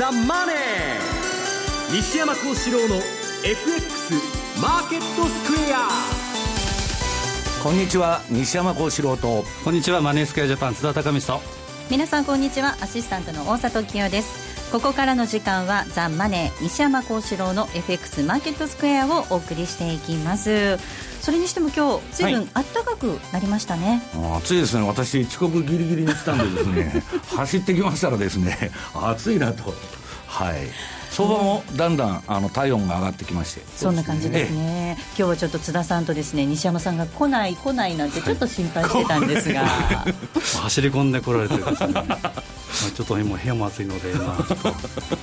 ザ・マネー」西山幸四郎の FX マーケットスクエア。こんにちは西山幸四郎と。こんにちはマネースクエアジャパン津田隆美と。皆さんこんにちは。アシスタントの大里清ですここからの時間はザ・マネー西山幸四郎の FX マーケットスクエアをお送りしていきます。それにしても今日随分暖かくなりましたね、はい、暑いですね。私遅刻ギリギリに来たんでですね 走ってきましたらですね暑いなと。はい相場もだんだんあの体温が上がってきまして。そんな感じですね、今日はちょっと津田さんとですね西山さんが来ない来ないなんてちょっと心配してたんですが、はい、走り込んでこられてですね。ちょっと今部屋も暑いので、まあ、ちょっと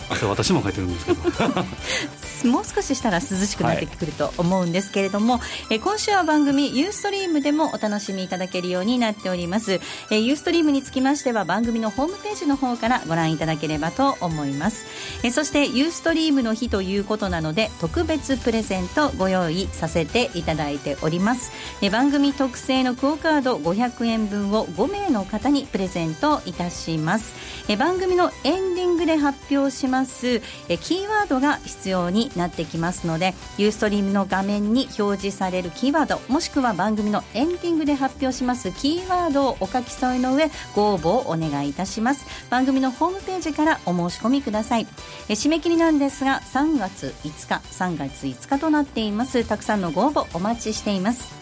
汗私もかいてるんですけど。もう少ししたら涼しくなってくると思うんですけれども、はい、え今週は番組ユーストリームでもお楽しみいただけるようになっております。えユーストリームにつきましては番組のホームページの方からご覧いただければと思います。えそしてユーストリームの日ということなので特別プレゼントご用意させていただいております。え番組特製のクオカード500円分を5名の方にプレゼントいたします。え番組のエンディングで発表しますえキーワードが必要になってきますのでユーストリームの画面に表示されるキーワードもしくは番組のエンディングで発表しますキーワードをお書き添えの上ご応募をお願いいたします。番組のホームページからお申し込みください。え締め切りなんですが3月5日3月5日となっています。たくさんのご応募お待ちしています。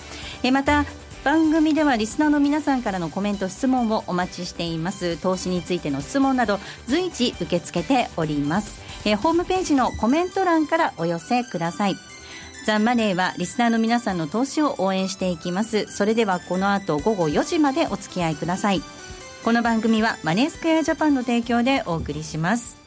えまた番組ではリスナーの皆さんからのコメント質問をお待ちしています。投資についての質問など随時受け付けております。えホームページのコメント欄からお寄せください。ザ・マネーはリスナーの皆さんの投資を応援していきます。それではこの後午後4時までお付き合いください。この番組はマネースクエアジャパンの提供でお送りします。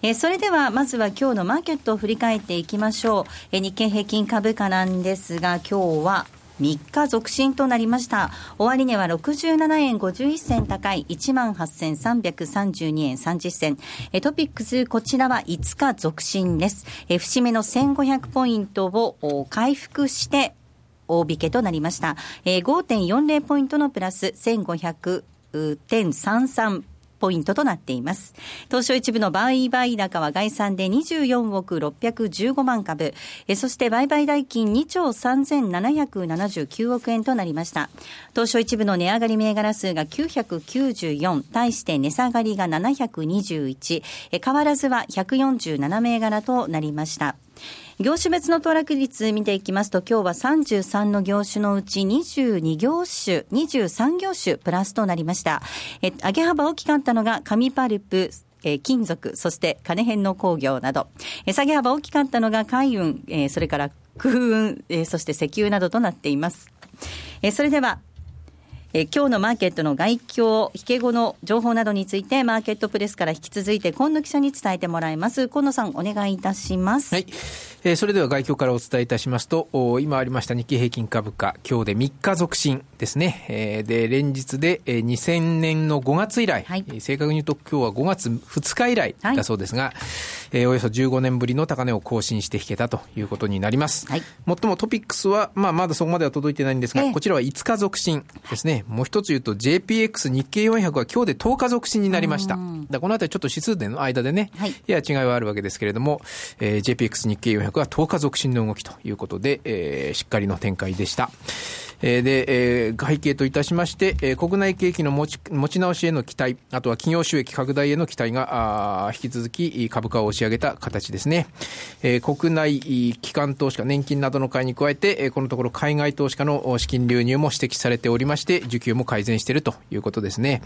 えそれではまずは今日のマーケットを振り返っていきましょう、え日経平均株価なんですが今日は3日続伸となりました。終値は67円51銭高い18,332円30銭。トピックス、こちらは5日続伸です。節目の1500ポイントを回復して大引けとなりました。5.40ポイントのプラス1500.33ポイントとなっています。東証一部の売買高は概算で24億615万株、えそして売買代金2兆3779億円となりました。東証一部の値上がり銘柄数が994、対して値下がりが721、え変わらずは147銘柄となりました。業種別の騰落率見ていきますと、今日は33の業種のうち22業種、23業種プラスとなりました。え、上げ幅大きかったのが紙パルプ、え、金属、そして金編の工業など、え、下げ幅大きかったのが海運、え、それから空運、え、そして石油などとなっています。え、それでは、えー、今日のマーケットの外況、引け後の情報などについて、マーケットプレスから引き続いて、今野記者に伝えてもらいます。今野さん、お願いいたします。はい。えー、それでは外況からお伝えいたしますと、今ありました日経平均株価、今日で3日続伸ですね。えー、で、連日で、えー、2000年の5月以来、はい、正確に言うと今日は5月2日以来だそうですが、はいえー、およそ15年ぶりの高値を更新して引けたということになります。はい、もっともトピックスは、まあ、まだそこまでは届いてないんですが、えー、こちらは5日続伸ですね。もう一つ言うと JPX 日経400は今日で10日続伸になりました。だこのあたりちょっと指数での間でね、はい、やや違いはあるわけですけれども、えー、JPX 日経400は10日続伸の動きということで、えー、しっかりの展開でした。えー、で、えー、背景といたしまして、えー、国内景気の持ち持ち直しへの期待、あとは企業収益拡大への期待が、あ引き続き株価を押し上げた形ですね。えー、国内機関投資家、年金などの買いに加えて、えー、このところ海外投資家の資金流入も指摘されておりまして、需給も改善しているということですね。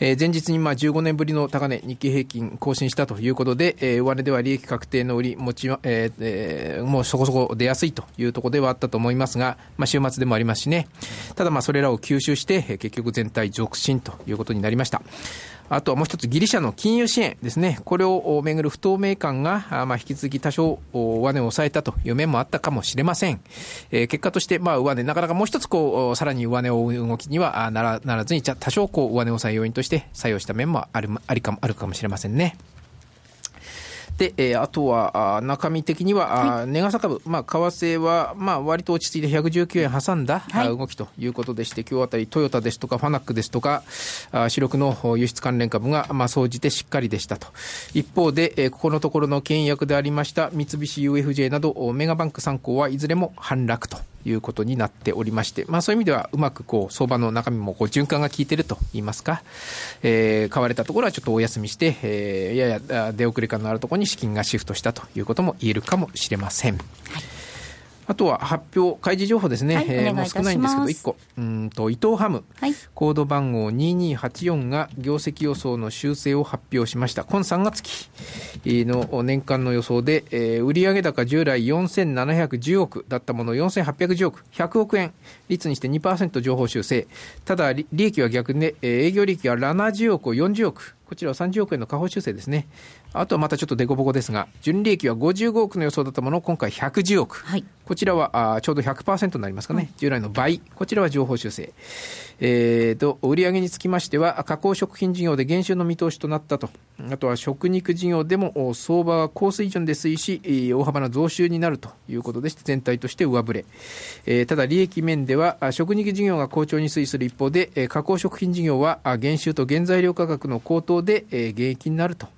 えー、前日にまあ15年ぶりの高値、日経平均更新したということで、えー、上値では利益確定の売り持ち、えーえー、もうそこそこ出やすいというところではあったと思いますが、まあ週末でもありますしね、ね。ただまあそれらを吸収して、結局全体続伸ということになりました。あとはもう一つギリシャの金融支援ですね。これをめぐる不透明感が、まあ、引き続き多少上値を抑えたという面もあったかもしれません。えー、結果として、まあ、上値、なかなかもう一つこう、さらに上値を追う動きにはならならずに、多少こう、上値を抑え要因として作用した面もある、ありかも、あるかもしれませんね。で、えー、あとは、あ中身的には、はい、値傘株、まあ、為替は、まあ、割と落ち着いて119円挟んだ、はい、動きということでして、今日あたりトヨタですとか、ファナックですとか、あ主力の輸出関連株が、まあ、総じてしっかりでしたと。一方で、えー、ここのところの倹約でありました三菱 UFJ など、メガバンク3行はいずれも反落と。いうことになっておりまして、まあ、そういう意味ではうまくこう相場の中身もこう循環が効いていると言いますか、えー、買われたところはちょっとお休みして、えー、やや出遅れ感のあるところに資金がシフトしたということも言えるかもしれません。はいあとは発表、開示情報ですね、はい、えー、もう少ないんですけど、1個、うんと伊藤ハム、はい、コード番号2284が業績予想の修正を発表しました。今3月。期の年間の予想で、えー、売上高従来4710億。だったもの4810億、100億円。率にして2%情報修正。ただ、利益は逆で、えー、営業利益は70億を40億。こちらは30億円の下方修正ですね。あとはまたちょっと凸凹ですが、純利益は55億の予想だったものを今回110億。はい、こちらはあちょうど100%になりますかね。従来の倍。こちらは情報修正。えーと、売上につきましては、加工食品事業で減収の見通しとなったと。あとは食肉事業でも相場は高水準で推移し、大幅な増収になるということでして、全体として上振れ。えー、ただ利益面では、食肉事業が好調に推移する一方で、加工食品事業は減収と原材料価格の高騰で、減益になると。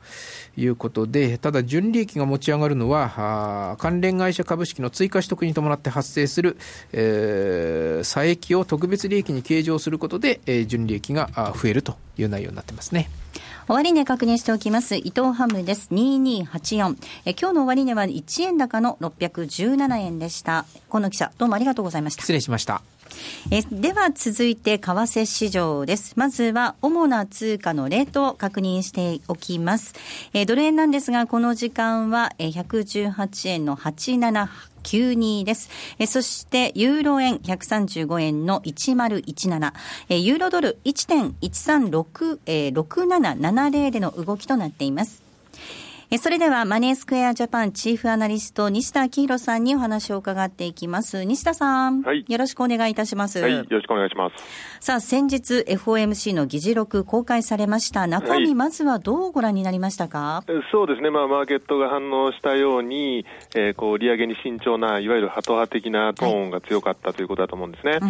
いうことで、ただ純利益が持ち上がるのは、関連会社株式の追加取得に伴って発生する、えー、差益を特別利益に計上することで、えー、純利益が増えるという内容になってますね。終値確認しておきます。伊藤ハムです。2284。え今日の終値は1円高の617円でした。河野記者、どうもありがとうございました。失礼しました。えでは続いて為替市場です。まずは主な通貨のレートを確認しておきます。えドル円なんですが、この時間は118円の87 92です。えそして、ユーロ円135円の1017、えユーロドル1.1366770での動きとなっています。それではマネースクエアジャパンチーフアナリスト西田明宏さんにお話を伺っていきます。西田さん、はい、よろしくお願いいたします。はい、よろしくお願いします。さあ、先日 FOMC の議事録公開されました。中身、はい、まずはどうご覧になりましたか？そうですね、まあ、マーケットが反応したように、えー、こう利上げに慎重な、いわゆるハト派的なトーンが強かったということだと思うんですね。はい、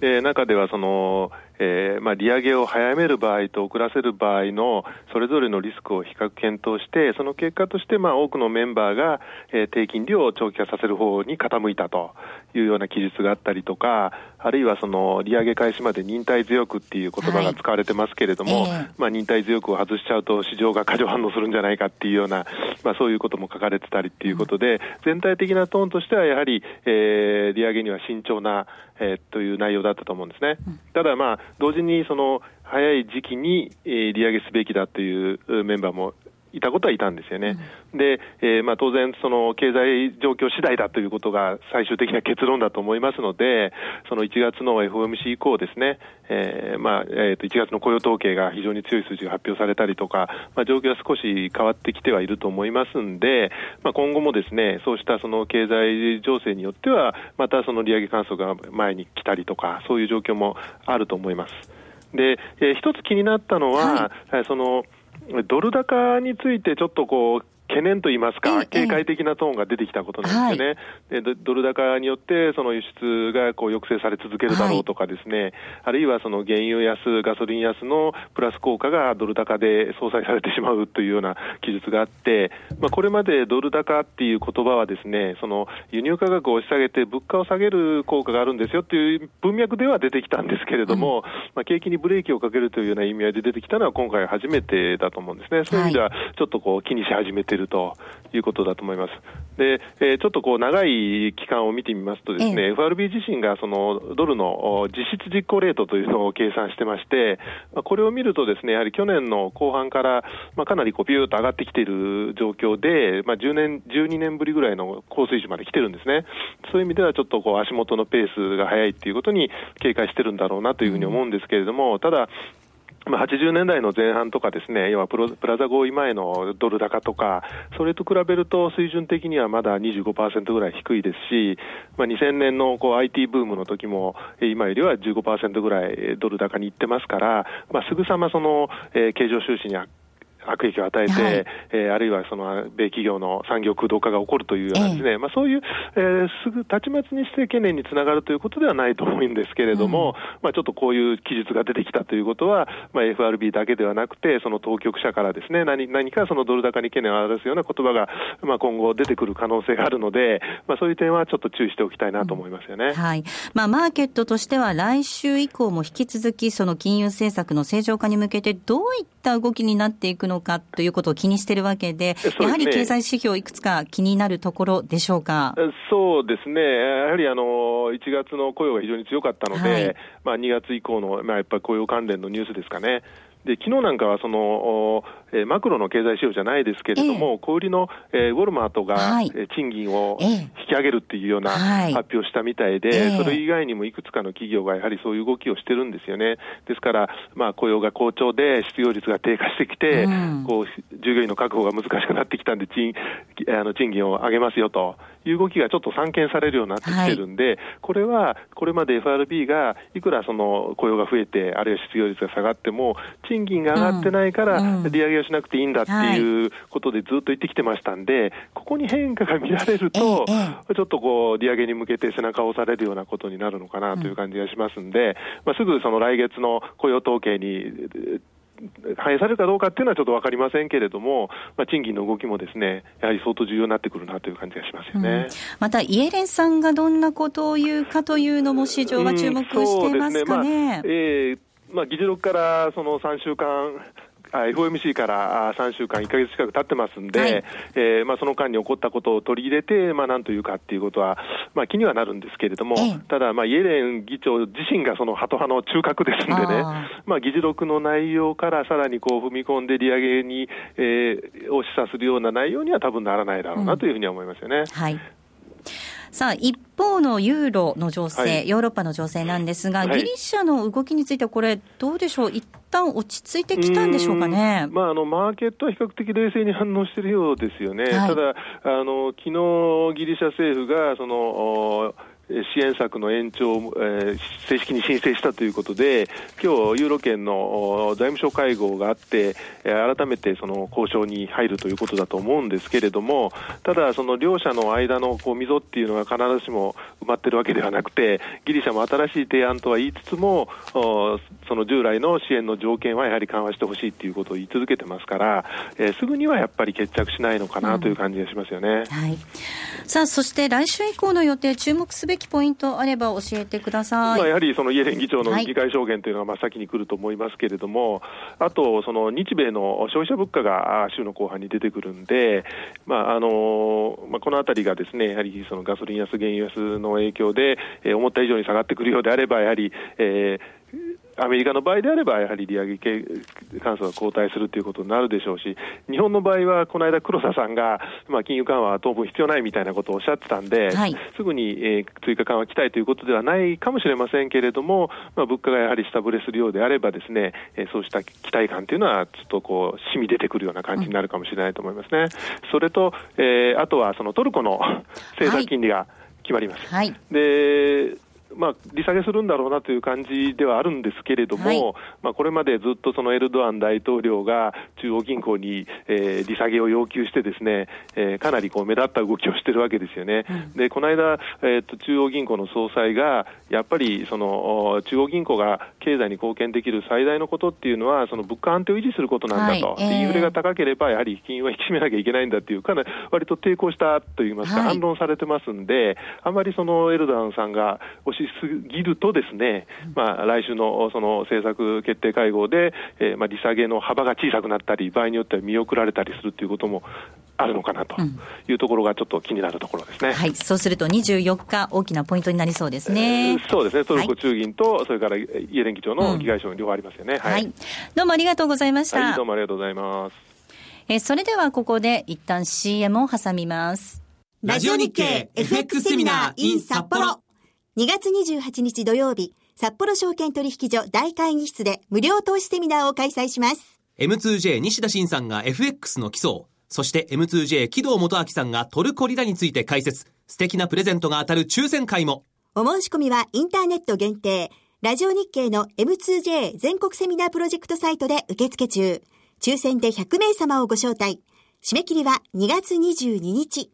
で中ではそのえーまあ、利上げを早める場合と遅らせる場合のそれぞれのリスクを比較検討して、その結果として、まあ、多くのメンバーが、えー、低金利を長期化させる方に傾いたというような記述があったりとか、あるいはその利上げ開始まで忍耐強くっていう言葉が使われてますけれども、はいえ。ー、まあ、忍耐強くを外しちゃうと市場が過剰反応するんじゃないかっていうような、まあ、そういうことも書かれてたりっていうことで、全体的なトーンとしてはやはり、えー、利上げには慎重な、えー、という内容だったと思うんですね。ただまあ、同時にその早い時期に、えー、利上げすべきだというメンバーもいたことはいたんですよね。うん、で、えー、まあ、当然、その経済状況次第だということが最終的な結論だと思いますので、その1月の FOMC 以降ですね、えー、まあ、えー、と1月の雇用統計が非常に強い数字が発表されたりとか、まあ、状況は少し変わってきてはいると思いますんで、まあ、今後もですね、そうしたその経済情勢によっては、またその利上げ観測が前に来たりとか、そういう状況もあると思います。で、えー、一つ気になったのは、はい、その、ドル高についてちょっとこう、懸念といいますか、警戒的なトーンが出てきたことなんですよね、はい、でドル高によって、その輸出がこう抑制され続けるだろうとかですね、はい、あるいはその原油安、ガソリン安のプラス効果がドル高で相殺されてしまうというような記述があって、まあ、これまでドル高っていう言葉はですね、その輸入価格を押し下げて物価を下げる効果があるんですよっていう文脈では出てきたんですけれども、うん、まあ、景気にブレーキをかけるというような意味合いで出てきたのは今回初めてだと思うんですね。そういう意味では、ちょっとこう気にし始めてるということだと思います。で、えー、ちょっとこう長い期間を見てみますとですね、ええ、FRB 自身がそのドルの実質実行レートというのを計算してまして、まあ、これを見るとですね、やはり去年の後半から、まあ、かなりこうビューと上がってきている状況で、まあ、10年、12年ぶりぐらいの高水準まで来てるんですね。そういう意味ではちょっとこう足元のペースが速いっていうことに警戒してるんだろうなというふうに思うんですけれども、ただ、まあ、80年代の前半とかですね、要はプロプラザ合意前のドル高とか、それと比べると水準的にはまだ25%ぐらい低いですし、まあ、2000年のこう IT ブームの時も、今よりは15%ぐらいドル高に行ってますから、まあ、すぐさまその、えー、経常収支に悪影響を与えて、はい、えー、あるいはその米企業の産業空洞化が起こるというようなですね、えー、まあ、そういう、えー、すぐたちまちにして懸念につながるということではないと思うんですけれども、うん、まあ、ちょっとこういう記述が出てきたということは、まあ、FRB だけではなくて、その当局者からですね何何かそのドル高に懸念を表すような言葉が、まあ、今後出てくる可能性があるので、まあ、そういう点はちょっと注意しておきたいなと思いますよね、うん、はい。まあ、マーケットとしては、来週以降も引き続き、その金融政策の正常化に向けて、どういった動きになっていくのかということを気にしているわけで、やはり経済指標、いくつか気になるところでしょうか？そうですね、やはりあの1月の雇用が非常に強かったので、はい、まあ、2月以降の、まあ、やっぱり雇用関連のニュースですかね。で昨日なんかはその、えー、マクロの経済指標じゃないですけれども、えー、小売りの、えー、ウォルマートが、はい、賃金を引き上げるっていうような発表したみたいで、えー、それ以外にもいくつかの企業がやはりそういう動きをしてるんですよね。ですから、まあ、雇用が好調で失業率が低下してきて、うん、こう従業員の確保が難しくなってきたんで賃あの賃金を上げますよと。いう動きがちょっと散見されるようになってきてるんで、はい、これはこれまで FRB がいくらその雇用が増えて、あるいは失業率が下がっても、賃金が上がってないから、利上げをしなくていいんだっていうことでずっと言ってきてましたんで、ここに変化が見られると、ちょっとこう、利上げに向けて背中を押されるようなことになるのかなという感じがしますんで、まあ、すぐその来月の雇用統計に反映されるかどうかっていうのはちょっと分かりませんけれども、まあ、賃金の動きもですね、やはり相当重要になってくるなという感じがしますよね。うん、また、イエレンさんがどんなことを言うかというのも市場は注目してますかね。うん、ねまあ、えーまあ、議事録からその3週間 FOMC から3週間、1か月近く経ってますんで、はい、えー、まあ、その間に起こったことを取り入れて、まあ、なんというかっていうことは、まあ、気にはなるんですけれども、ええ、ただ、まあ、イエレン議長自身がそのハト派の中核ですんでね、まあ、議事録の内容からさらにこう踏み込んで利上げに、えー、を示唆するような内容には多分ならないだろうなというふうには思いますよね。うん、はいさあ、一方のユーロの情勢、はい、ヨーロッパの情勢なんですが、はい、ギリシャの動きについては、これ、どうでしょう、一旦落ち着いてきたんでしょうかね。まあ、あのマーケットは比較的冷静に反応しているようですよね。はい、ただあの昨日ギリシャ政府がその支援策の延長を、えー、正式に申請したということで、今日ユーロ圏の財務省会合があって、改めてその交渉に入るということだと思うんですけれども、ただ、その両者の間のこう溝っていうのが必ずしも埋まってるわけではなくて、ギリシャも新しい提案とは言いつつも、その従来の支援の条件はやはり緩和してほしいということを言い続けてますから、えー、すぐにはやっぱり決着しないのかなという感じがしますよね。うん、はい、さあ、そして来週以降の予定、注目すべべきポイントあれば教えてください、まあ、やはりそのイエレン議長の議会証言というのがまあ先に来ると思いますけれども、あと、その日米の消費者物価が週の後半に出てくるんで、まああのまあ、このあたりがですねやはりそのガソリン安、原油安の影響で、えー、思った以上に下がってくるようであれば、やはり、えーアメリカの場合であれば、やはり利上げ関数が後退するということになるでしょうし、日本の場合は、この間、黒田さんが、まあ、金融緩和は当分必要ないみたいなことをおっしゃってたんで、はい、すぐに、えー、追加緩和期待ということではないかもしれませんけれども、まあ、物価がやはり下振れするようであればですね、えー、そうした期待感というのは、ちょっとこう、染み出てくるような感じになるかもしれないと思いますね。うん、それと、えー、あとはそのトルコの政策金利が、決まります。はい、でまあ、利下げするんだろうなという感じではあるんですけれども、はい、まあ、これまでずっとそのエルドアン大統領が中央銀行に、えー、利下げを要求して、ですね、えー、かなりこう目立った動きをしてるわけですよね。うん、でこの間、えーと、中央銀行の総裁が、やっぱりその中央銀行が経済に貢献できる最大のことっていうのは、その物価安定を維持することなんだと、はい。えー、インフレが高ければ、やはり金融は引き締めなきゃいけないんだっていう、かなり割と抵抗したといいますか、はい、反論されてますんで、あまりそのエルドアンさんが押しすぎるとですね、まあ、来週のその政策決定会合で、えー、まあ利下げの幅が小さくなったり、場合によっては見送られたりするということもあるのかなというところがちょっと気になるところですね。はい、そうすると24日、大きなポイントになりそうですね。えー、そうですね、トルコ中銀と、はい、それからイエレン議長の議会証言両方ありますよね、うん、はい。どうもありがとうございました。はい、どうもありがとうございます。えー、それではここで一旦 CM を挟みます。ラジオ日経 FX セミナー in 札幌2月28日土曜日、札幌証券取引所大会議室で無料投資セミナーを開催します。M2J 西田慎さんが FX の基礎そして M2J 木戸元明さんがトルコリラについて解説。素敵なプレゼントが当たる抽選会も。お申し込みはインターネット限定。ラジオ日経の M2J 全国セミナープロジェクトサイトで受付中。抽選で100名様をご招待。締め切りは2月22日。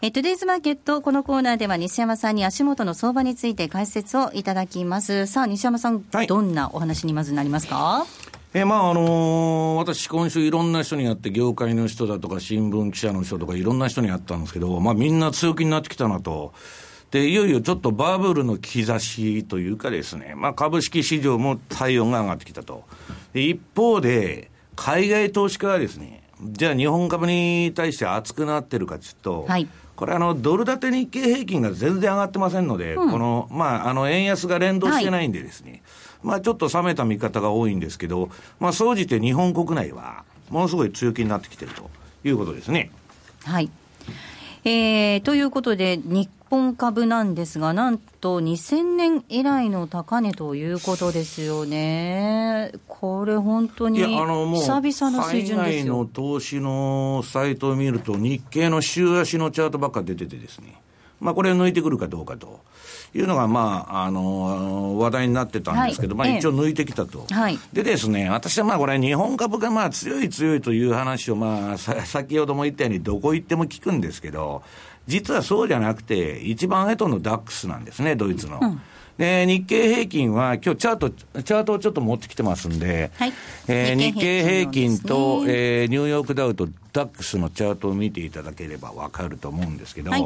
えトゥデイズマーケット、このコーナーでは西山さんに足元の相場について解説をいただきます。さあ、西山さん、はい、どんなお話にまずなりますか？えー、まああのー、私、今週いろんな人に会って、業界の人だとか、新聞記者の人とか、いろんな人に会ったんですけど、まあみんな強気になってきたなと。で、いよいよちょっとバブルの兆しというかですね、まあ株式市場も体温が上がってきたと。一方で、海外投資家はですね、じゃあ日本株に対して熱くなってるかというと、はい、これあの、ドル建て日経平均が全然上がってませんので、うん、この、まあ、あの、円安が連動してないんでですね、はい、まあ、ちょっと冷めた見方が多いんですけど、まあ、総じて日本国内は、ものすごい強気になってきてるということですね。はい。えー、ということで、日本株なんですが、なんと2000年以来の高値ということですよね。これ本当に久々の水準ですよ。の投資のサイトを見ると、日経の週足のチャートばっか出ててですね。まあ、これ抜いてくるかどうかというのが、まあ、あの、話題になってたんですけど、はい、まあ、一応抜いてきたと。はい、でですね、私はまあ、これ、日本株がまあ、強い強いという話を、まあ、先ほども言ったように、どこ行っても聞くんですけど、実はそうじゃなくて、一番上とのダックスなんですね、ドイツの。うんで、日経平均は、今日チャート、チャートをちょっと持ってきてますんで、はい、えー、日経平均と、ね、えー、ニューヨークダウとダックスのチャートを見ていただければわかると思うんですけど、はい、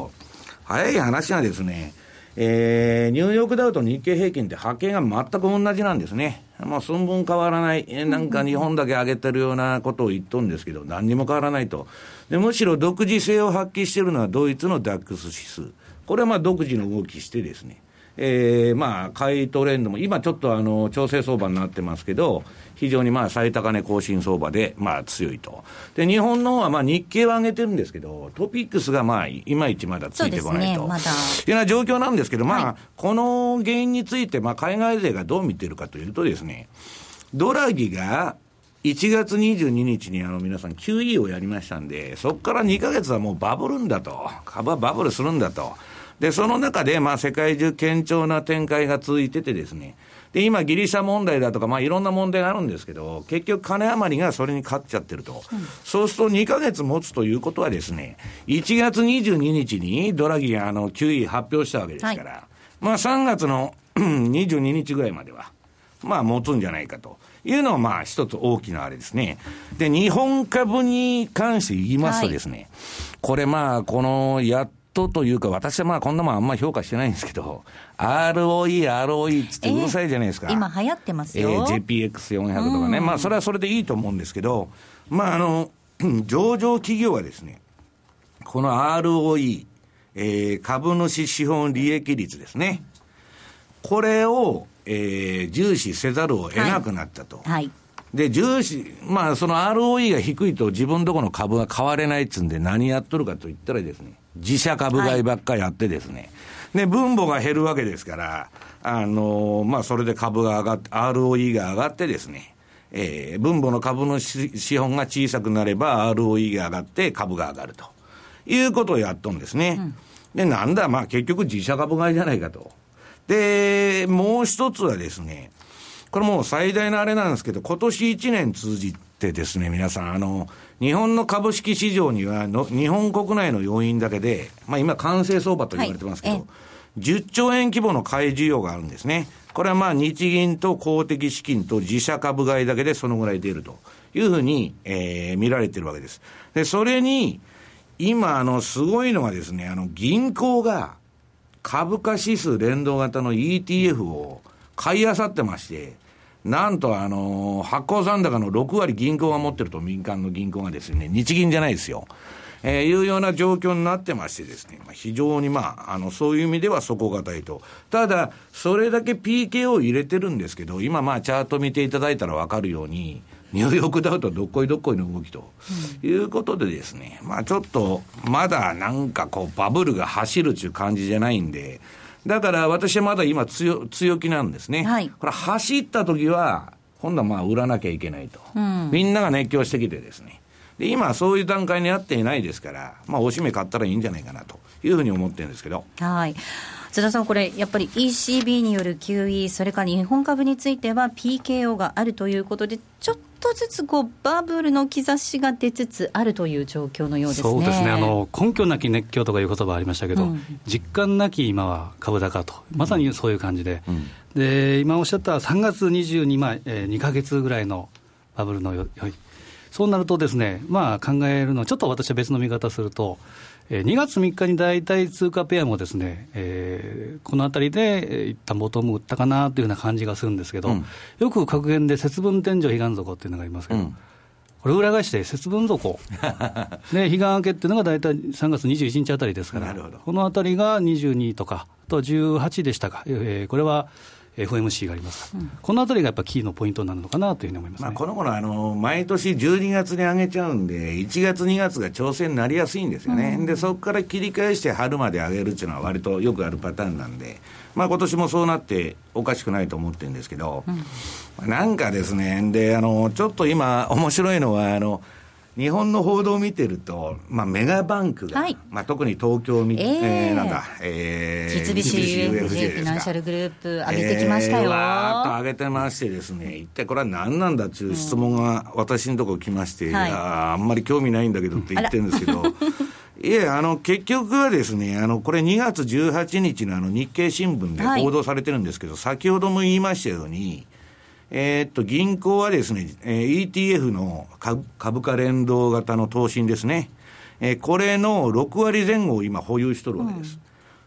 早い話はですね、えー、ニューヨークダウと日経平均って波形が全く同じなんですね。まあ、寸分変わらない、なんか日本だけ上げてるようなことを言っとるんですけど、何にも変わらないと。でむしろ独自性を発揮しているのはドイツのダックス指数。これはまあ独自の動きしてですね、えー、まあ、買いトレンドも、今ちょっとあの、調整相場になってますけど、非常にまあ、最高値更新相場で、まあ、強いと。で、日本の方はまあ、日経は上げてるんですけど、トピックスがまあ、いまいちまだついてこないと。ね、ま、いうような状況なんですけど、まあ、はい、この原因について、まあ、海外勢がどう見てるかというとですね、ドラギが、1月22日にあの皆さん QE をやりましたんで、そこから2か月はもうバブルんだと。株はバブルするんだと。で、その中で、まあ、世界中堅調な展開が続いててですね、で、今、ギリシャ問題だとか、まあ、いろんな問題があるんですけど、結局、金余りがそれに勝っちゃってると。うん、そうすると、2か月持つということはですね、1月22日にドラギが、あの、9位発表したわけですから、はい、まあ、3月の 22日ぐらいまでは、まあ、持つんじゃないかと。いうのは、まあ、一つ大きなあれですね。で、日本株に関して言いますとですね、はい、これまあ、この、やっとというか、私はまあこんなもんあんまり評価してないんですけど、ROE、ROE つってうるさいじゃないですか。えー、今流行ってますよ。えー、JPX400 とかね、まあそれはそれでいいと思うんですけど、まああの、上場企業はですね、この ROE、えー、株主資本利益率ですね。これを、えー、重視せざるを得なくなったと。はい、はいで、重視、まあ、その ROE が低いと自分どこの株が買われないっつうんで何やっとるかと言ったらですね、自社株買いばっかりやってですね、はい、で、分母が減るわけですから、あの、まあ、それで株が上がって、ROE が上がってですね、えー、分母の株の資本が小さくなれば ROE が上がって株が上がるということをやっとんですね。うん、で、なんだ、まあ結局自社株買いじゃないかと。で、もう一つはですね、これもう最大のあれなんですけど、今年1年通じてですね、皆さん、あの、日本の株式市場にはの、日本国内の要因だけで、まあ今、完成相場と言われてますけど、はい、10兆円規模の買い需要があるんですね。これはまあ日銀と公的資金と自社株買いだけでそのぐらい出るというふうに、えー、見られてるわけです。で、それに、今、あの、すごいのがですね、あの、銀行が株価指数連動型の ETF を買い漁ってまして、なんとあの、発行残高の6割銀行が持ってると民間の銀行がですね、日銀じゃないですよ。えー、いうような状況になってましてですね、まあ、非常にまあ、あの、そういう意味では底堅いと。ただ、それだけ PK を入れてるんですけど、今まあ、チャート見ていただいたらわかるように、ニューヨークダウとどっこいどっこいの動きと、いうことでですね、まあちょっと、まだなんかこう、バブルが走るっていう感じじゃないんで、だから私はまだ今強、強気なんですね。はい、これ走った時は、今度はまあ売らなきゃいけないと、うん、みんなが熱狂してきてですね。で今、そういう段階にあっていないですから、まあ、おしめ買ったらいいんじゃないかなというふうに思ってるんですけど。はい津田さん、これ、やっぱり ECB による QE、それから日本株については PKO があるということで、ちょっとずつこうバブルの兆しが出つつあるという状況のようですね。そうですね。あの根拠なき熱狂とかいう言葉ありましたけど、うん、実感なき今は株高と、まさにそういう感じで、うん、で今おっしゃった3月22、まあえー、2か月ぐらいのバブルのよい、そうなるとですね、まあ、考えるのは、ちょっと私は別の見方すると、2月3日に大体通貨ペアもですね、えー、このあたりで一旦ボトム打ったかなというような感じがするんですけど、うん、よく格言で節分天井彼岸底っていうのがありますけど、うん、これ裏返して節分底、ね、彼岸明けっていうのが大体3月21日あたりですから、このあたりが22とか、あと18でしたか、えー、これは FMC があります、うん、このあたりがやっぱキーのポイントになるのかなというふうに思います、ね、まあ、この頃あの毎年12月に上げちゃうんで、1月、2月が調整になりやすいんですよね、うん、でそこから切り返して春まで上げるっていうのは、割とよくあるパターンなんで、まあ今年もそうなっておかしくないと思ってるんですけど、うん、なんかですね、であのちょっと今、面白いのは、あの日本の報道を見てると、まあ、メガバンクが、はい、まあ、特に東京み、えー、えー、なんだ、えー、三菱 UFJ フィナンシャルグループ、上げてきましたよ。えー、わーっと上げてましてですね、一体これは何なんだっていう質問が私のところ来まして、うん、ああんまり興味ないんだけどって言ってるんですけど、いや、あの、結局はですね、あの、これ2月18日のあの日経新聞で報道されてるんですけど、はい、先ほども言いましたように、えー、っと、銀行はですね、えー、ETF の株価連動型の投信ですね。えー、これの6割前後を今保有しとるわけです。うん、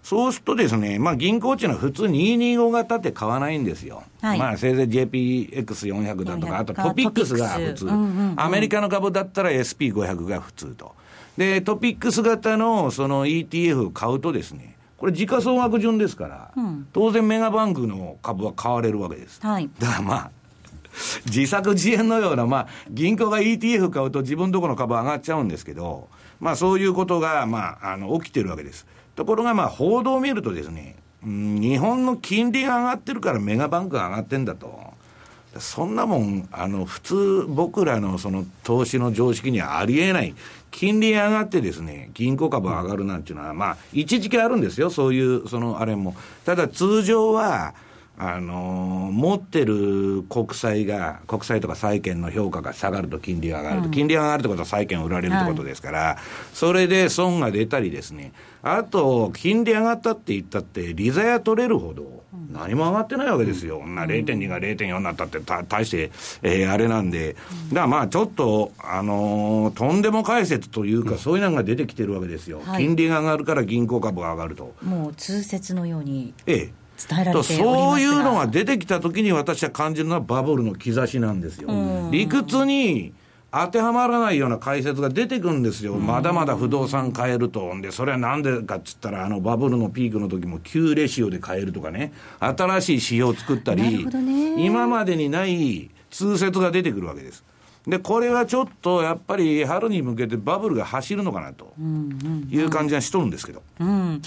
そうするとですね、まあ銀行っていうのは普通225型って買わないんですよ。はい、まあせいぜい JPX400 だとか、あとトピックスが普通、うんうんうん。アメリカの株だったら SP500 が普通と。で、トピックス型のその ETF を買うとですね、これ時価総額順ですから、うん、当然メガバンクの株は買われるわけです。はい、だからまあ、自作自演のような、まあ、銀行が ETF 買うと自分とこの株上がっちゃうんですけど、まあそういうことが、まあ、あの、起きてるわけです。ところが、まあ報道を見るとですね、うん、日本の金利が上がってるからメガバンクが上がってんだと。そんなもん、あの、普通僕らのその投資の常識にはありえない。金利上がってですね、銀行株上がるなんていうのは、まあ、一時期あるんですよ、そういう、そのあれも。ただ通常は、あのー、持ってる国債が、国債とか債券の評価が下がると金利が上がると、うん、金利が上がるってことは債券売られるってことですから、はい、それで損が出たりですね、あと、金利上がったって言ったって、利ざや取れるほど、何も上がってないわけですよ、うん、な0.2が0.4になったってた、大して、えー、あれなんで、だからまあ、ちょっと、あのー、とんでも解説というか、そういうのが出てきてるわけですよ、はい、金利が上がるから銀行株が上がると。もう通説のように。ええ伝えられてそういうのが出てきたときに私は感じるのはバブルの兆しなんですよ。理屈に当てはまらないような解説が出てくるんですよ。まだまだ不動産買えると。で、それはなんでかっつったら、あのバブルのピークの時も旧レシオで買えるとかね、新しい指標を作ったり、今までにない通説が出てくるわけです。で、これはちょっとやっぱり春に向けてバブルが走るのかなという感じはしとるんですけど。うん、うん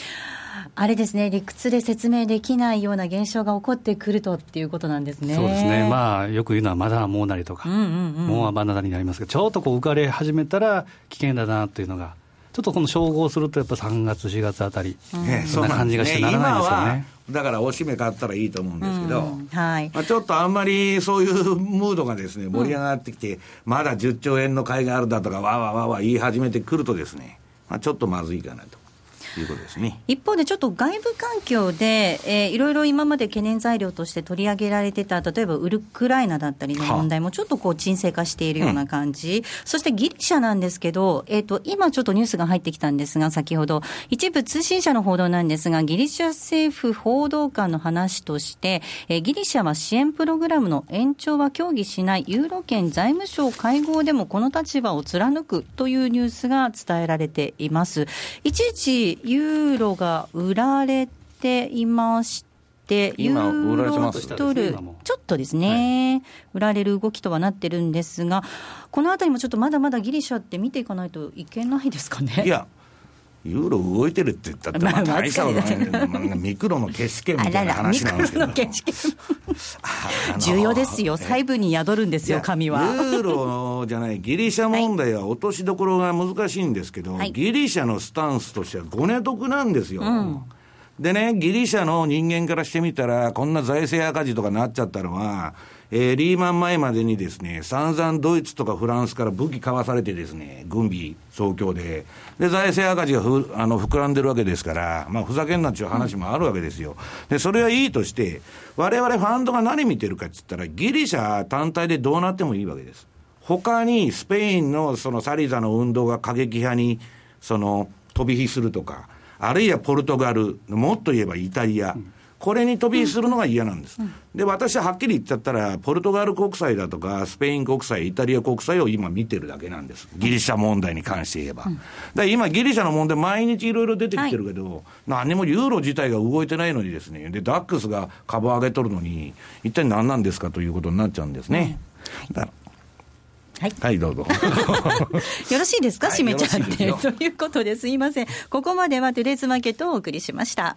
あれですね、理屈で説明できないような現象が起こってくるとっていうことなんですね。そうですね。まあ、よく言うのは、まだもうなりとか、うんうんうん、もうはバナナになりますけど、ちょっとこう浮かれ始めたら危険だなっていうのが、ちょっとこの照合すると、やっぱ3月、4月あたり、うん、そんな感じがしてならないですよね。だから、おしめ買ったらいいと思うんですけど、うん、はいまあ、ちょっとあんまりそういうムードがですね盛り上がってきて、うん、まだ10兆円の買いがあるだとか、わわわわ言い始めてくるとですね、まあ、ちょっとまずいかなと。いうことですね。一方で、ちょっと外部環境で、えー、いろいろ今まで懸念材料として取り上げられてた、例えばウクライナだったりの問題も、ちょっとこう沈静化しているような感じ、うん、そしてギリシャなんですけど、えーと、今ちょっとニュースが入ってきたんですが、先ほど、一部通信社の報道なんですが、ギリシャ政府報道官の話として、えー、ギリシャは支援プログラムの延長は協議しない、ユーロ圏財務省会合でもこの立場を貫くというニュースが伝えられています。一時ユーロが売られていまして、今、売られてますドル、ちょっとですね、はい、売られる動きとはなってるんですが、このあたりもちょっとまだまだギリシャって見ていかないといけないですかね。いやユーロ動いてるって言ったって、まあ、大したことない、まあ、ミクロの景色みたいな話なんですけど。ミクロの景色。重要ですよ、細部に宿るんですよ、紙は。ユーロじゃない、ギリシャ問題は落としどころが難しいんですけど、はい、ギリシャのスタンスとしてはごね得なんですよ。うん。でね、ギリシャの人間からしてみたら、こんな財政赤字とかなっちゃったのは、えー、リーマン前までにですね、散々ドイツとかフランスから武器買わされてですね、軍備総強で、で、財政赤字がふあの膨らんでるわけですから、まあ、ふざけんなっていう話もあるわけですよ。で、それはいいとして、われわれファンドが何見てるかっつったら、ギリシャ単体でどうなってもいいわけです。他にスペインのそのサリザの運動が過激派に、その、飛び火するとか、あるいはポルトガル、もっと言えばイタリア、うんこれに飛びするのが嫌なんです。で、私ははっきり言っちゃったら、ポルトガル国債だとか、スペイン国債、イタリア国債を今見てるだけなんです。ギリシャ問題に関して言えば。だ今、ギリシャの問題、毎日いろいろ出てきてるけど、はい、何もユーロ自体が動いてないのにですね、で、ダックスが株上げとるのに、一体何なんですかということになっちゃうんですね。だはい、はい、どうぞ。よろしいですか、締めちゃって。ということですいません。ここまではトゥレーズマーケットをお送りしました。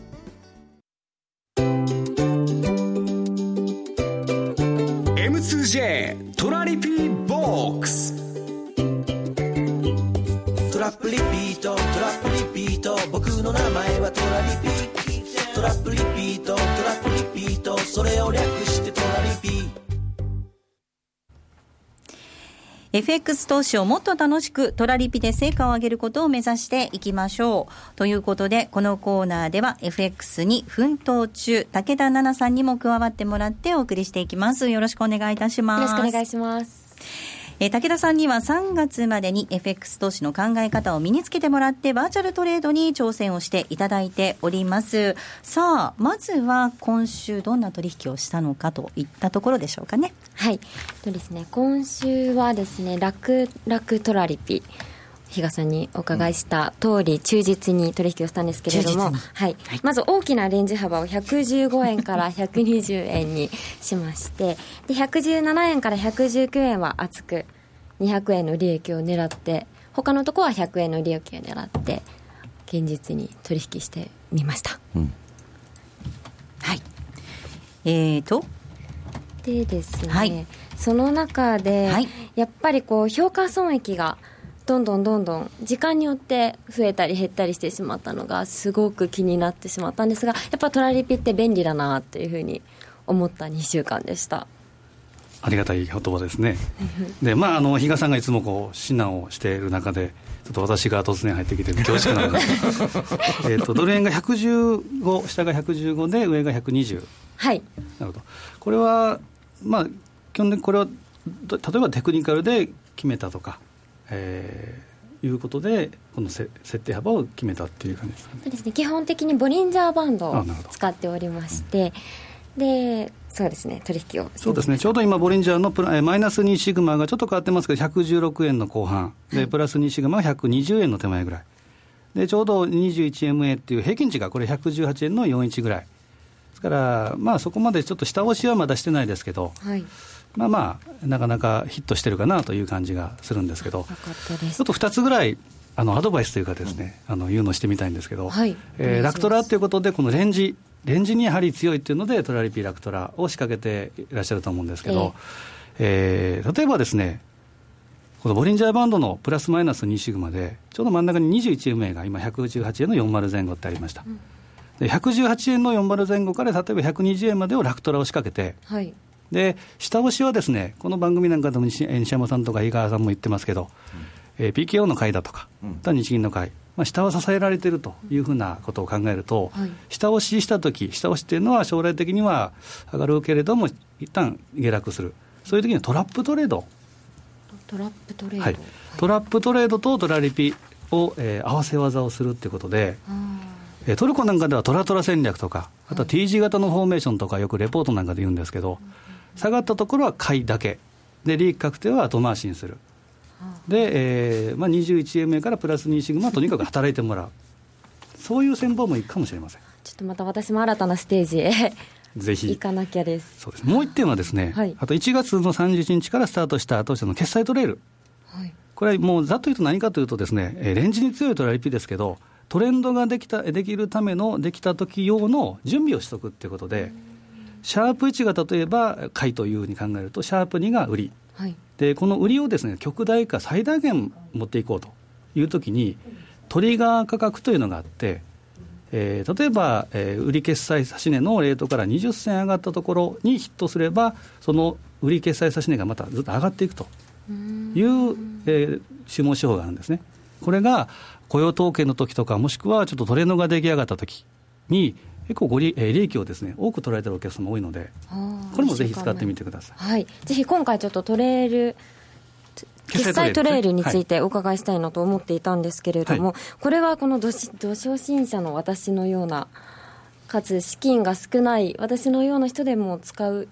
2J トラリピーボックス。トラップリピートトラップリピート。僕の名前はトラリピート。FX 投資をもっと楽しくトラリピで成果を上げることを目指していきましょう。ということで、このコーナーでは FX に奮闘中、武田奈々さんにも加わってもらってお送りしていきます。よろしくお願いいたします。よろしくお願いします。えー、武田さんには3月までに FX 投資の考え方を身につけてもらってバーチャルトレードに挑戦をしていただいております。さあまずは今週どんな取引をしたのかといったところでしょうかね。はい。とですね今週はですね楽楽トラリピ。比嘉さんにお伺いした通り、忠実に取引をしたんですけれども、はい、はい、まず大きなレンジ幅を115円から120円にしまして、で117円から119円は厚く、200円の利益を狙って、他のところは100円の利益を狙って、現実に取引してみました。うん、はい。えーと、でですね、はい、その中で、はい、やっぱりこう評価損益がどんどんどんどん時間によって増えたり減ったりしてしまったのがすごく気になってしまったんですがやっぱトラリピって便利だなというふうに思った2週間でした。ありがたい言葉ですね。でまああの比嘉さんがいつもこう指南をしている中でちょっと私が突然入ってきて恐縮なんです えとドル円が115下が115で上が120はい。なるほど。これはまあ基本的にこれは例えばテクニカルで決めたとかえいうことで、この設定幅を決めたっていう感じですかね。そうですね。基本的にボリンジャーバンドを使っておりまして、でそうですね、取引をそうですね、ちょうど今、ボリンジャーのプラマイナス2シグマがちょっと変わってますけど、116円の後半、でプラス2シグマは120円の手前ぐらい、でちょうど 21MA っていう平均値がこれ118円の41ぐらい、ですから、まあ、そこまでちょっと下押しはまだしてないですけど、はい、まあまあ、なかなかヒットしてるかなという感じがするんですけど、ちょっと2つぐらい、あのアドバイスというかですね、あの言うのしてみたいんですけど、はい、えー、ラクトラということで、このレンジ、レンジにやはり強いっていうので、トラリピーラクトラを仕掛けていらっしゃると思うんですけど、えー、えー、例えばですね、このボリンジャーバンドのプラスマイナス2シグマで、ちょうど真ん中に 21MA が今118円の40前後ってありました。で118円の40前後から例えば120円までをラクトラを仕掛けて、はい、で下押しはですねこの番組なんかでも西山さんとか井川さんも言ってますけど、うん、えー、PKO の買いだとか、うん、日銀の買い、まあ、下は支えられているというふうなことを考えると、はい、下押ししたとき、下押しっていうのは将来的には上がるけれども、一旦下落する、そういう時にはトラップトレード。トラップトレード、はい、トラップトレードとトラリピを、えー、合わせ技をするっていうことで、えー、トルコなんかではトラトラ戦略とか、あとは T 字型のフォーメーションとか、よくレポートなんかで言うんですけど、下がったところは買いだけ、で利益確定は後回しにする。で、えーまあ、21円目からプラス2シグマとにかく働いてもらう。そういう戦法もいいかもしれません。ちょっとまた私も新たなステージへ ぜひ。行かなきゃです。そうです。もう一点はですね、はい、あと1月の31日からスタートした当社の決済トレール、はい、これはもうざっと言うと何かというとですねレンジに強いトラリピですけどトレンドができたできるためのできた時用の準備をしとくっていうことでシャープ1が例えば買いというふうに考えるとシャープ2が売り、はい、でこの売りをですね極大化最大限持っていこうというときにトリガー価格というのがあってえー、例えば、えー、売り決済指値のレートから20銭上がったところにヒットすれば、その売り決済指値がまたずっと上がっていくという、えー、注文手法があるんですね。これが雇用統計の時とか、もしくはちょっとトレンドが出来上がった時に、結構ご利,、えー、利益をですね多く取られてるお客様多いので、これもぜひ使ってみてください。はい、ぜひ今回ちょっとトレール決済トレール。についてお伺いしたいなと思っていたんですけれども、はい、これはこのど初心者の私のような、かつ資金が少ない私のような人でも使う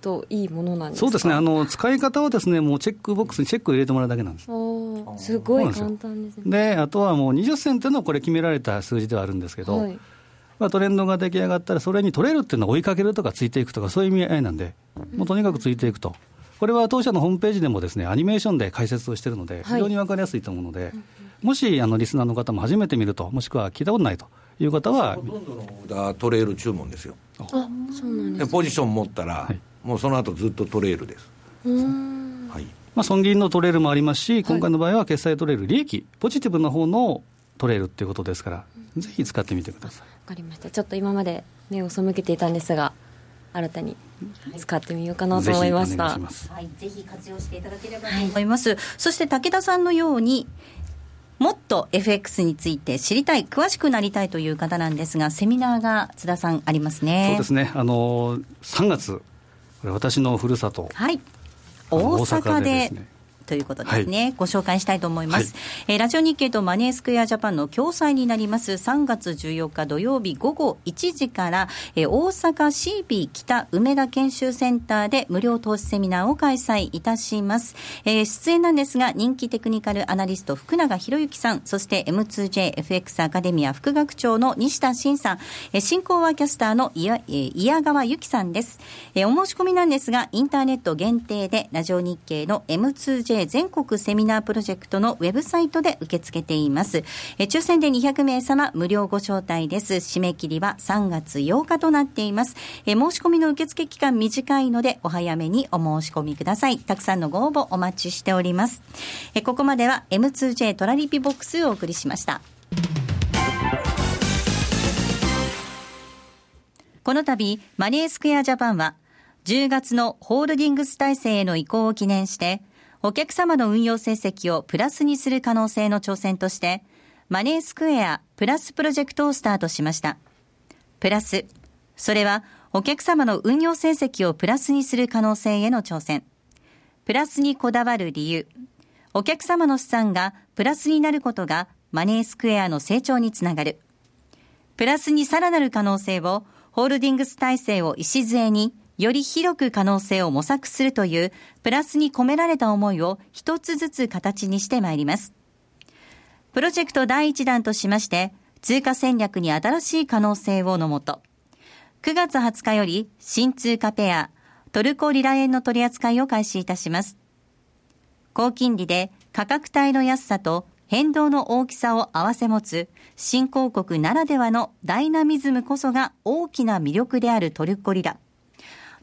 といいものなんですそうですね。あの、使い方はですねもうチェックボックスにチェックを入れてもらうだけなんです。すごい簡単ですね。であとはもう20銭というのはこれ決められた数字ではあるんですけど、はいまあ、トレンドが出来上がったら、それに取れるっていうのは追いかけるとかついていくとか、そういう意味合いなんで、もうとにかくついていくと。これは当社のホームページでもですねアニメーションで解説をしているので、非常に分かりやすいと思うので、もしあのリスナーの方も初めて見ると、もしくは聞いたことないという方は、ほとんどのオーダー、トレール注文ですよ。あそうなんです、ポジション持ったら、はい、もうその後ずっとトレールです。はい。まあ、損金のトレールもありますし、今回の場合は決済トレール、利益、ポジティブな方のトレールっていうことですから、ぜひ使ってみてください。わかりました。ちょっと今まで目を背けていたんですが、新たに使ってみようかなと思いました。はい、ぜひ活用していただければと思います。はい、そして武田さんのようにもっと FX について知りたい、詳しくなりたいという方なんですが、セミナーが津田さんありますね。そうですね。あの3月、これ私のふるさと、はい、大阪で、ね、ということですね、はい、ご紹介したいと思います、はい、えー、ラジオ日経とマネースクエアジャパンの共催になります。3月14日土曜日午後1時から、えー、大阪 CB 北梅田研修センターで無料投資セミナーを開催いたします、えー、出演なんですが人気テクニカルアナリスト福永博之さんそして M2JFX アカデミア副学長の西田慎さん、えー、進行はキャスターのいや、えー、宮川由紀さんです、えー、お申し込みなんですがインターネット限定でラジオ日経の M2J 全国セミナープロジェクトのウェブサイトで受け付けています。え抽選で200名様無料ご招待です。締め切りは3月8日となっています。え申し込みの受付期間短いのでお早めにお申し込みください。たくさんのご応募お待ちしております。えここまでは M2J トラリピボックスをお送りしました。この度、マネースクエアジャパンは、10月のホールディングス体制への移行を記念して、お客様の運用成績をプラスにする可能性の挑戦として、マネースクエアプラスプロジェクトをスタートしました。プラス、それはお客様の運用成績をプラスにする可能性への挑戦。プラスにこだわる理由。お客様の資産がプラスになることがマネースクエアの成長につながる。プラスにさらなる可能性を、ホールディングス体制を礎に、より広く可能性を模索するという、プラスに込められた思いを一つずつ形にしてまいります。プロジェクト第一弾としまして、通貨戦略に新しい可能性をのもと、9月20日より新通貨ペア、トルコリラ円の取り扱いを開始いたします。高金利で価格帯の安さと変動の大きさを併せ持つ新興国ならではのダイナミズムこそが大きな魅力であるトルコリラ。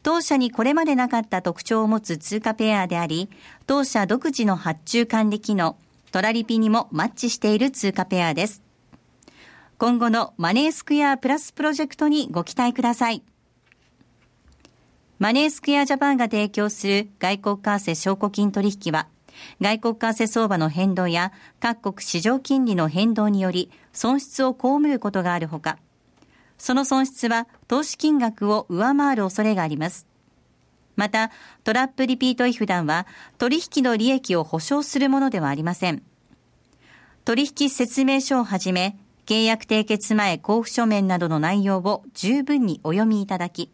当社にこれまでなかった特徴を持つ通貨ペアであり、当社独自の発注管理機能、トラリピにもマッチしている通貨ペアです。今後のマネースクエアプラスプロジェクトにご期待ください。マネースクエアジャパンが提供する外国為替証拠金取引は、外国為替相場の変動や各国市場金利の変動により損失を被ることがあるほか、その損失は投資金額を上回る恐れがあります。また、トラップリピート違反団は取引の利益を保証するものではありません。取引説明書をはじめ、契約締結前交付書面などの内容を十分にお読みいただき、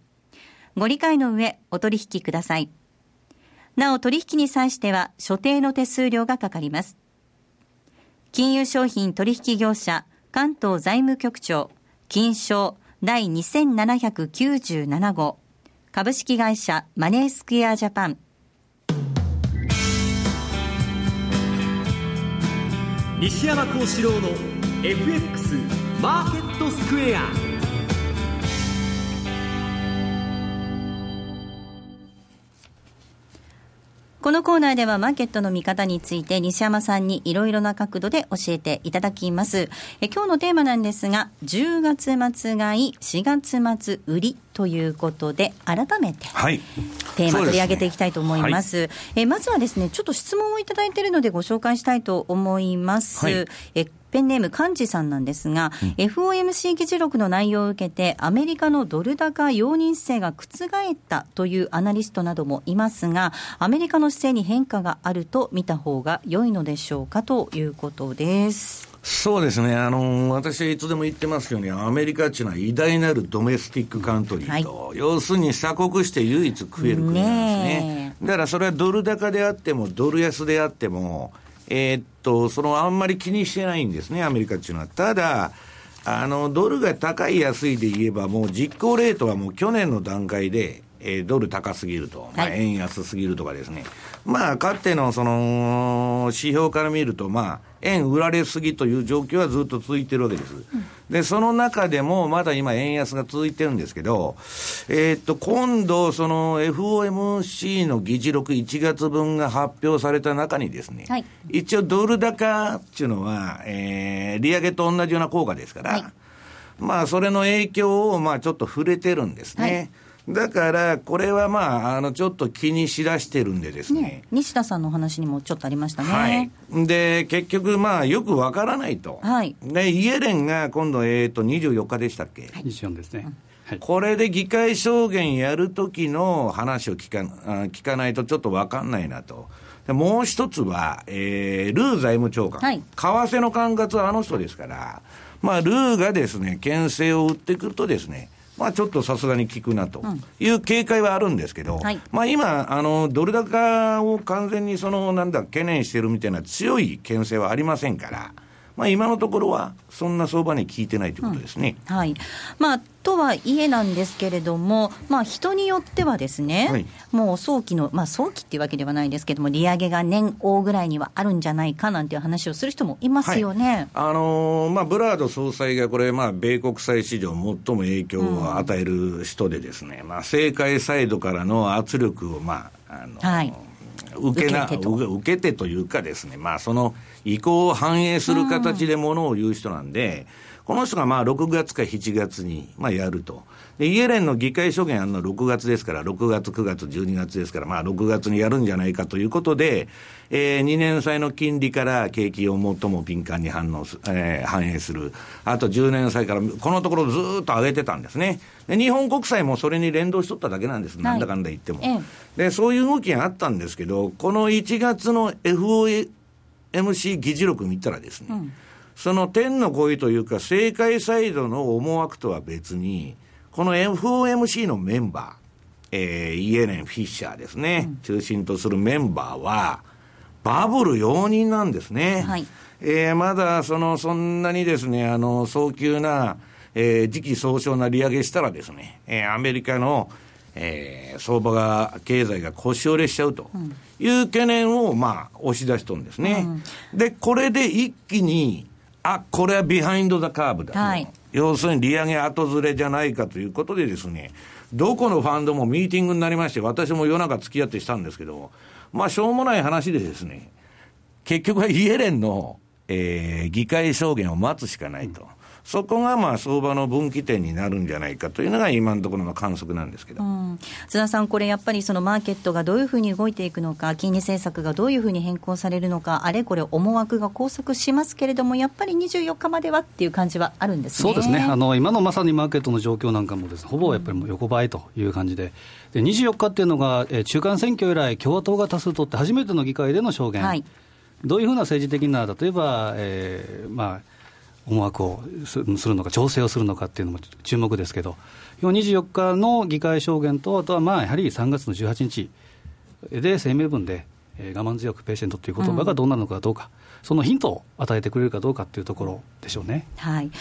ご理解の上お取引ください。なお取引に際しては所定の手数料がかかります。金融商品取引業者関東財務局長金賞第2797号。株式会社マネースクエアジャパン。西山幸四郎の FX マーケットスクエア。このコーナーではマーケットの見方について西山さんにいろいろな角度で教えていただきます。え今日のテーマなんですが、10月末買い、4月末売りということで、改めて、はい、テーマ取り上げていきたいと思います。すねはい、えまずはですね、ちょっと質問をいただいているのでご紹介したいと思います。はい、えペンネーム幹事さんなんですが、うん、FOMC 議事録の内容を受けて、アメリカのドル高容認姿勢が覆ったというアナリストなどもいますが、アメリカの姿勢に変化があると見た方が良いのでしょうかということです。そうですね、あの私はいつでも言ってますように、アメリカっていうのは偉大なるドメスティックカントリーと、はい、要するに鎖国して唯一食える国なんですね。だからそれはドル高であっても、ドル安であっても、えー、っと、そのあんまり気にしてないんですね、アメリカっていうのは。ただ、あの、ドルが高い安いで言えば、もう実行レートはもう去年の段階で、えー、ドル高すぎると、まあ、円安すぎるとかですね、はい、まあ、かつてのその指標から見ると、まあ、円売られすぎという状況はずっと続いてるわけです。うん、で、その中でも、まだ今、円安が続いてるんですけど、えー、っと、今度、その FOMC の議事録1月分が発表された中にですね、はい、一応ドル高っていうのは、えー、利上げと同じような効果ですから、はい、まあ、それの影響を、まあ、ちょっと触れてるんですね。だから、これはまあ、あの、ちょっと気にしだしてるんでですね、ね、西田さんの話にもちょっとありましたね。はい。で、結局、まあ、よくわからないと。はい。で、イエレンが今度、えっ、ー、と、24日でしたっけ、はい、24ですね。はい、これで議会証言やるときの話を聞か聞かないとちょっと分かんないなと。もう一つは、えー、ルー財務長官。はい、為替の管轄はあの人ですから、まあ、ルーがですね、牽制を打ってくるとですね、まあ、ちょっとさすがに効くなという警戒はあるんですけど、うんはい、まあ、今、あのドル高を完全にそのなんだ懸念してるみたいな強い牽制はありませんから。まあ、今のところは、そんな相場に効いてないということですね。うん、はい。まあ、とはいえなんですけれども、まあ、人によってはですね、はい、もう早期の、まあ、早期っていうわけではないですけれども、利上げが年王ぐらいにはあるんじゃないかなんていう話をする人もいますよね、はい、あのー、まあ、ブラード総裁がこれ、まあ、米国債市場、最も影響を与える人でですね、うん、まあ、政界サイドからの圧力を、まああのー、はい受けな受けてというかですね、まあ、その意向を反映する形でものを言う人なんで、この人がまあ6月か7月にまあやると。で、イエレンの議会証言あるの6月ですから、6月、9月、12月ですから、まあ6月にやるんじゃないかということで、えー、2年債の金利から景気を最も敏感に反応す、えー、反映する。あと10年債から、このところずっと上げてたんですね。で、日本国債もそれに連動しとっただけなんです。なんだかんだ言っても。で、そういう動きがあったんですけど、この1月の FOMC 議事録見たらですね、うん、その天の声というか、政界サイドの思惑とは別に、この FOMC のメンバー、えー、イエレン・フィッシャーですね、うん、中心とするメンバーは、バブル容認なんですね。はい、えー、まだその、そんなにですね、あの、早急な、えー、時期尚早な利上げしたらですね、えー、アメリカの、えー、相場が、経済が腰折れしちゃうという懸念を、まあ、押し出しとるんですね。うん、で、これで一気に、あ、これはビハインド・ザ・カーブだ、はい、要するに利上げ後ずれじゃないかということでですね、どこのファンドもミーティングになりまして、私も夜中付き合ってしたんですけど、まあ、しょうもない話でですね、結局はイエレンの、えー、議会証言を待つしかないと。うんそこがまあ相場の分岐点になるんじゃないかというのが今のところの観測なんですけど、うん、津田さん、これやっぱりそのマーケットがどういうふうに動いていくのか、金利政策がどういうふうに変更されるのか、あれこれ思惑が交錯しますけれども、やっぱり24日まではっていう感じはあるんです、ね、そうですね。あの、今のまさにマーケットの状況なんかもです、ね、ほぼやっぱりもう横ばいという感じで、で24日っていうのが、えー、中間選挙以来、共和党が多数取って初めての議会での証言。はい。どういうふうな政治的な、例えば、えーまあ、思惑をするのか、調整をするのかっていうのも注目ですけど、24日の議会証言と、あとはまあやはり3月の18日で声明文で、えー、我慢強くペーシェントという言葉がどうなのかどうか、うん、そのヒントを与えてくれるかどうかっていうところでしょうね。はい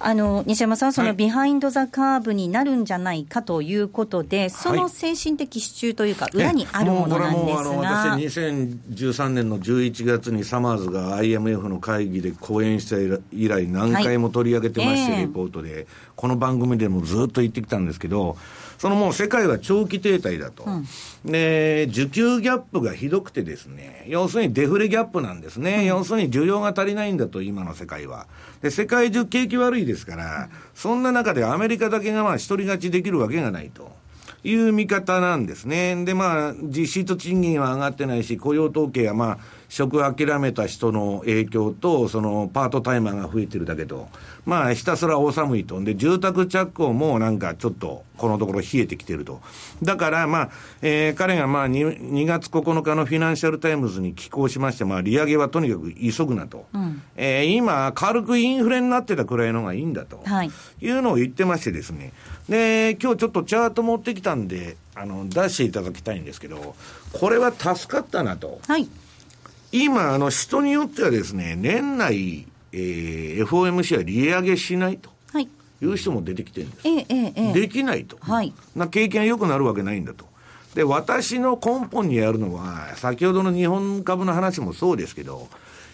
あの西山さん、そのビハインド・ザ・カーブになるんじゃないかということで、はい、その精神的支柱というか、裏にあるものなんですが、もう私、2013年の11月にサマーズが IMF の会議で講演した以来、何回も取り上げてまして、はい、レポートで、この番組でもずっと言ってきたんですけど、そのもう世界は長期停滞だと、うん、で、需給ギャップがひどくてですね、要するにデフレギャップなんですね、うん、要するに需要が足りないんだと、今の世界は。で、世界中景気悪いですから、そんな中でアメリカだけがまあ一人勝ちできるわけがないと。いう見方なんですね。で、まあ、実質賃金は上がってないし、雇用統計はまあ、職諦めた人の影響と、そのパートタイマーが増えてるだけと、まあ、ひたすらお寒いと。で、住宅着工もなんかちょっと、このところ冷えてきてると。だから、まあ、えー、彼がまあ2、2月9日のフィナンシャルタイムズに寄稿しまして、まあ、利上げはとにかく急ぐなと。うん、えー、今、軽くインフレになってたくらいのがいいんだと。はい。いうのを言ってましてですね。で、今日ちょっとチャート持ってきたんで、あの、出していただきたいんですけど、これは助かったなと。はい。今、あの、人によってはですね、年内、えー、FOMC は利上げしないと。はい。いう人も出てきてるんです。ええええ、できないと。はい。な経験が良くなるわけないんだと。で、私の根本にあるのは、先ほどの日本株の話もそうですけど、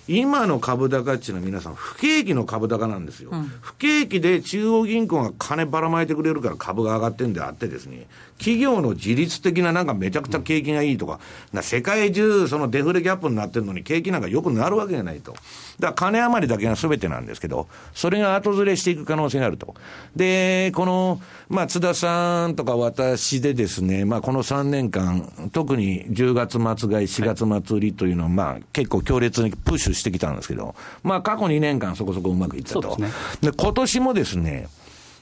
今の株高っていうのは皆さん、不景気の株高なんですよ。うん、不景気で中央銀行が金ばらまいてくれるから株が上がってんであってですね、企業の自律的ななんかめちゃくちゃ景気がいいとか、うん、世界中そのデフレギャップになってるのに景気なんか良くなるわけがないと。だから金余りだけが全てなんですけど、それが後ずれしていく可能性があると。で、この、まあ、津田さんとか私でですね、まあ、この3年間、特に10月末買い、4月末売りというのを、まあ、結構強烈にプッシュしてきたんですけど、まあ、過去2年間そこそこうまくいったと。で、ね、今年もですね、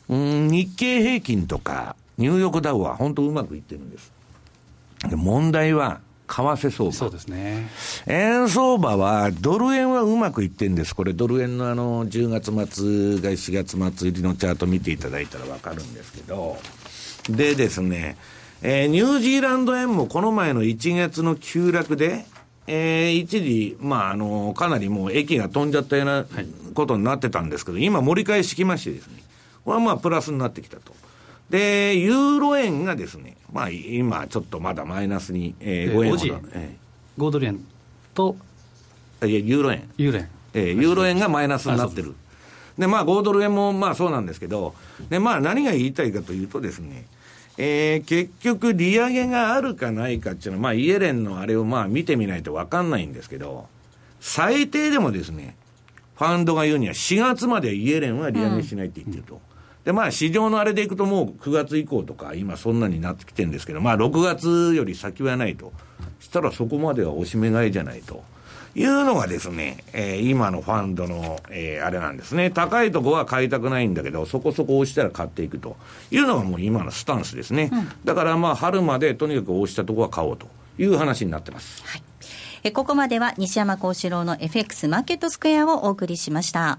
うん、日経平均とか、ニューヨークダウは本当うまくいってるんです。で問題は、為替相場。そうですね。円相場は、ドル円はうまくいってんです。これ、ドル円のあの、10月末が4月末入りのチャート見ていただいたらわかるんですけど、でですね、えー、ニュージーランド円もこの前の1月の急落で、えー、一時、まあ、あの、かなりもう駅が飛んじゃったようなことになってたんですけど、今盛り返してきましてですね、これはまあ、プラスになってきたと。で、ユーロ円がですね、まあ、今、ちょっとまだマイナスに、えー、5円ほど、えー、5ドル円と、いや、ユーロ円。ユーロ円。えー、ユーロ円がマイナスになってる。で、まあ、5ドル円もまあそうなんですけど、で、まあ、何が言いたいかというとですね、えー、結局、利上げがあるかないかっていうのは、まあ、イエレンのあれをまあ見てみないと分かんないんですけど、最低でもですね、ファンドが言うには、4月までイエレンは利上げしないって言ってると。うんで、まあ、市場のあれでいくともう9月以降とか、今そんなになってきてるんですけど、まあ、6月より先はないと。したらそこまではおしめ買いじゃないと。いうのがですね、えー、今のファンドの、えー、あれなんですね。高いとこは買いたくないんだけど、そこそこ押したら買っていくというのがもう今のスタンスですね。うん、だからまあ、春までとにかく押したとこは買おうという話になってます。はいえここまでは西山幸四郎の FX マーケットスクエアをお送りしました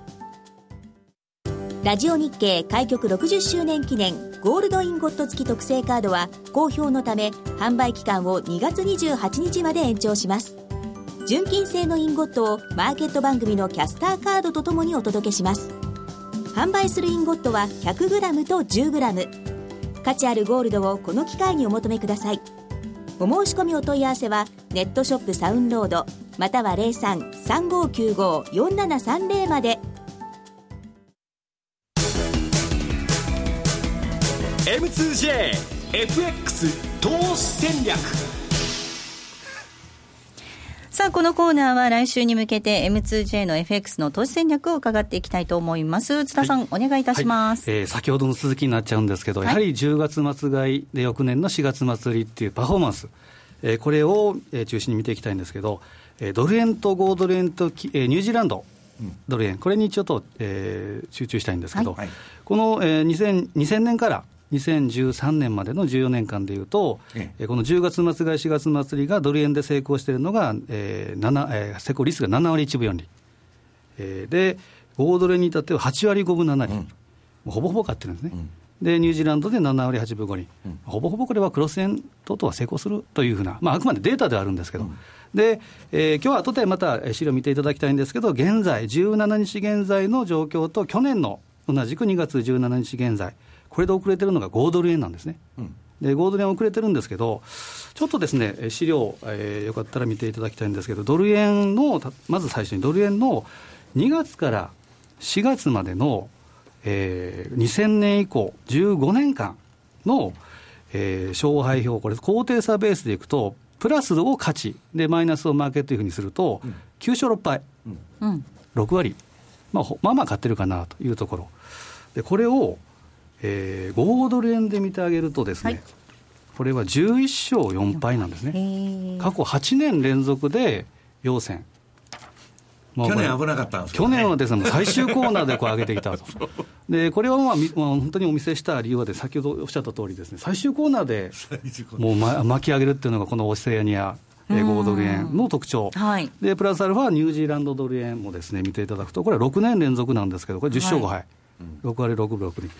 ラジオ日経開局60周年記念ゴールドインゴット付き特製カードは好評のため販売期間を2月28日まで延長します。純金製のインゴットをマーケット番組のキャスターカードとともにお届けします。販売するインゴットは 100g と 10g 価値あるゴールドをこの機会にお求めください。お申し込みお問い合わせはネットショップサウンロードまたは0335954730まで。M2JFX 投資戦略。さあ、このコーナーは来週に向けて M2J の FX の投資戦略を伺っていきたいと思います。津田さん、はい、お願いいたします、はい、えー、先ほどの続きになっちゃうんですけど、やはり10月末買いで翌年の4月末売りっていうパフォーマンス、えー、これを、えー、中心に見ていきたいんですけど、えー、ドル円と5ドル円と、えー、ニュージーランド、ドル円、これにちょっと、えー、集中したいんですけど、はい、この、えー、2000, 2000年から2013年までの14年間でいうと、ええ、この10月末買い、4月末りがドル円で成功しているのが、えー7えー、成功率が7割1分4厘、えー、で、5ドル円に至っては8割5分7厘、うん、ほぼほぼ買ってるんですね。うん。でニュージーランドで7割8分5厘、うん、ほぼほぼこれはクロス円等々は成功するというふうな、まあ、あくまでデータではあるんですけど、うん、でえー、今日は後でまた資料見ていただきたいんですけど、現在、17日現在の状況と、去年の同じく2月17日現在、これで遅れてるのが5ドル円なんですね。うん。で5ドル円遅れてるんですけど、ちょっとですね、資料、えー、よかったら見ていただきたいんですけど、ドル円の、まず最初にドル円の2月から4月までの、えー、2000年以降、15年間の、えー、勝敗表、これ、高低差ベースでいくと、プラスを勝ち、で、マイナスを負けというふうにすると、うん、9勝6敗、うん、6割、まあ、まあまあ勝ってるかなというところ。でこれをえー、5ドル円で見てあげるとですね、はい、これは11勝4敗なんですね。過去8年連続で陽線。去年危なかったんです、ね、去年はですね、最終コーナーでこう上げてきたと。で、これはまあ、まあ、本当にお見せした理由はで、先ほどおっしゃった通りですね、最終コーナーでもう、ま、巻き上げるっていうのが、このオセアニア、5ドル円の特徴、はい、でプラスアルファニュージーランドドル円もですね見ていただくと、これは6年連続なんですけど、これ10勝5敗、はい、6割6分6厘。で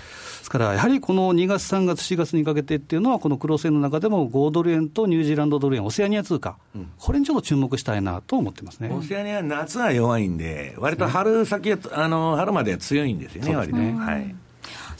すから、やはりこの2月、3月、4月にかけてっていうのは、この黒線の中でも5ドル円とニュージーランドドル円、オセアニア通貨、うん、これにちょっと注目したいなと思ってますねオセアニア、夏は弱いんで、割と春先、あの春までは強いんですよね、割ね。はい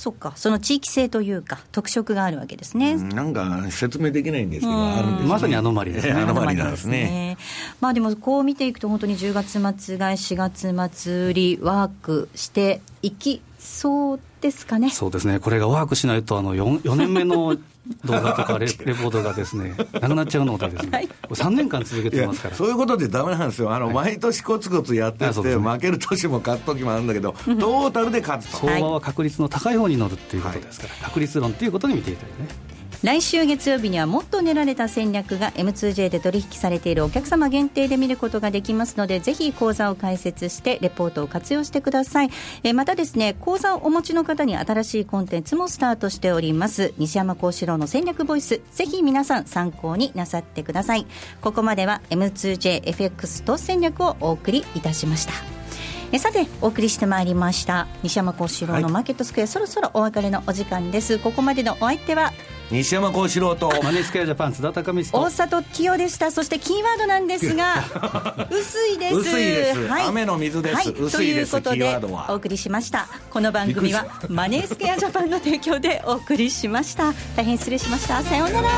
そっか、その地域性というか、特色があるわけですね。なんか説明できないんですけど、あるんです、ね、まさにアノマリですね。アノマリなんですね。まあでも、こう見ていくと、本当に10月末買い、4月末売り、ワークしていきそうですかね。そうですね。これがワークしないと、あの4、4年目の 動画とかレレポートがですね、なくなっちゃうのでですね、はい、3年間続けてますからそういうことでだめなんですよ、あの、はい、毎年コツコツやってて、ね、負ける年も勝つ時もあるんだけど、トータルで勝つと。相場は確率の高い方に乗るっていうことですから、はい、確率論っていうことに見ていたいね。来週月曜日にはもっと練られた戦略が M2J で取引されているお客様限定で見ることができますのでぜひ講座を開設してレポートを活用してください。えまたですね講座をお持ちの方に新しいコンテンツもスタートしております。西山幸四郎の戦略ボイスぜひ皆さん参考になさってください。ここまでは M2JFX と戦略をお送りいたしました。えさてお送りしてまいりました西山幸四郎のマーケットスクエア、はい、そろそろお別れのお時間です。ここまでのお相手は西山幸四郎と。マネースクエアジャパン津田隆美と。大里清でした。そしてキーワードなんですが 薄いです。薄いです、はい、雨の水です、はい、薄いですということでお送りしました。この番組はマネースクエアジャパンの提供でお送りしました。大変失礼しました。さようなら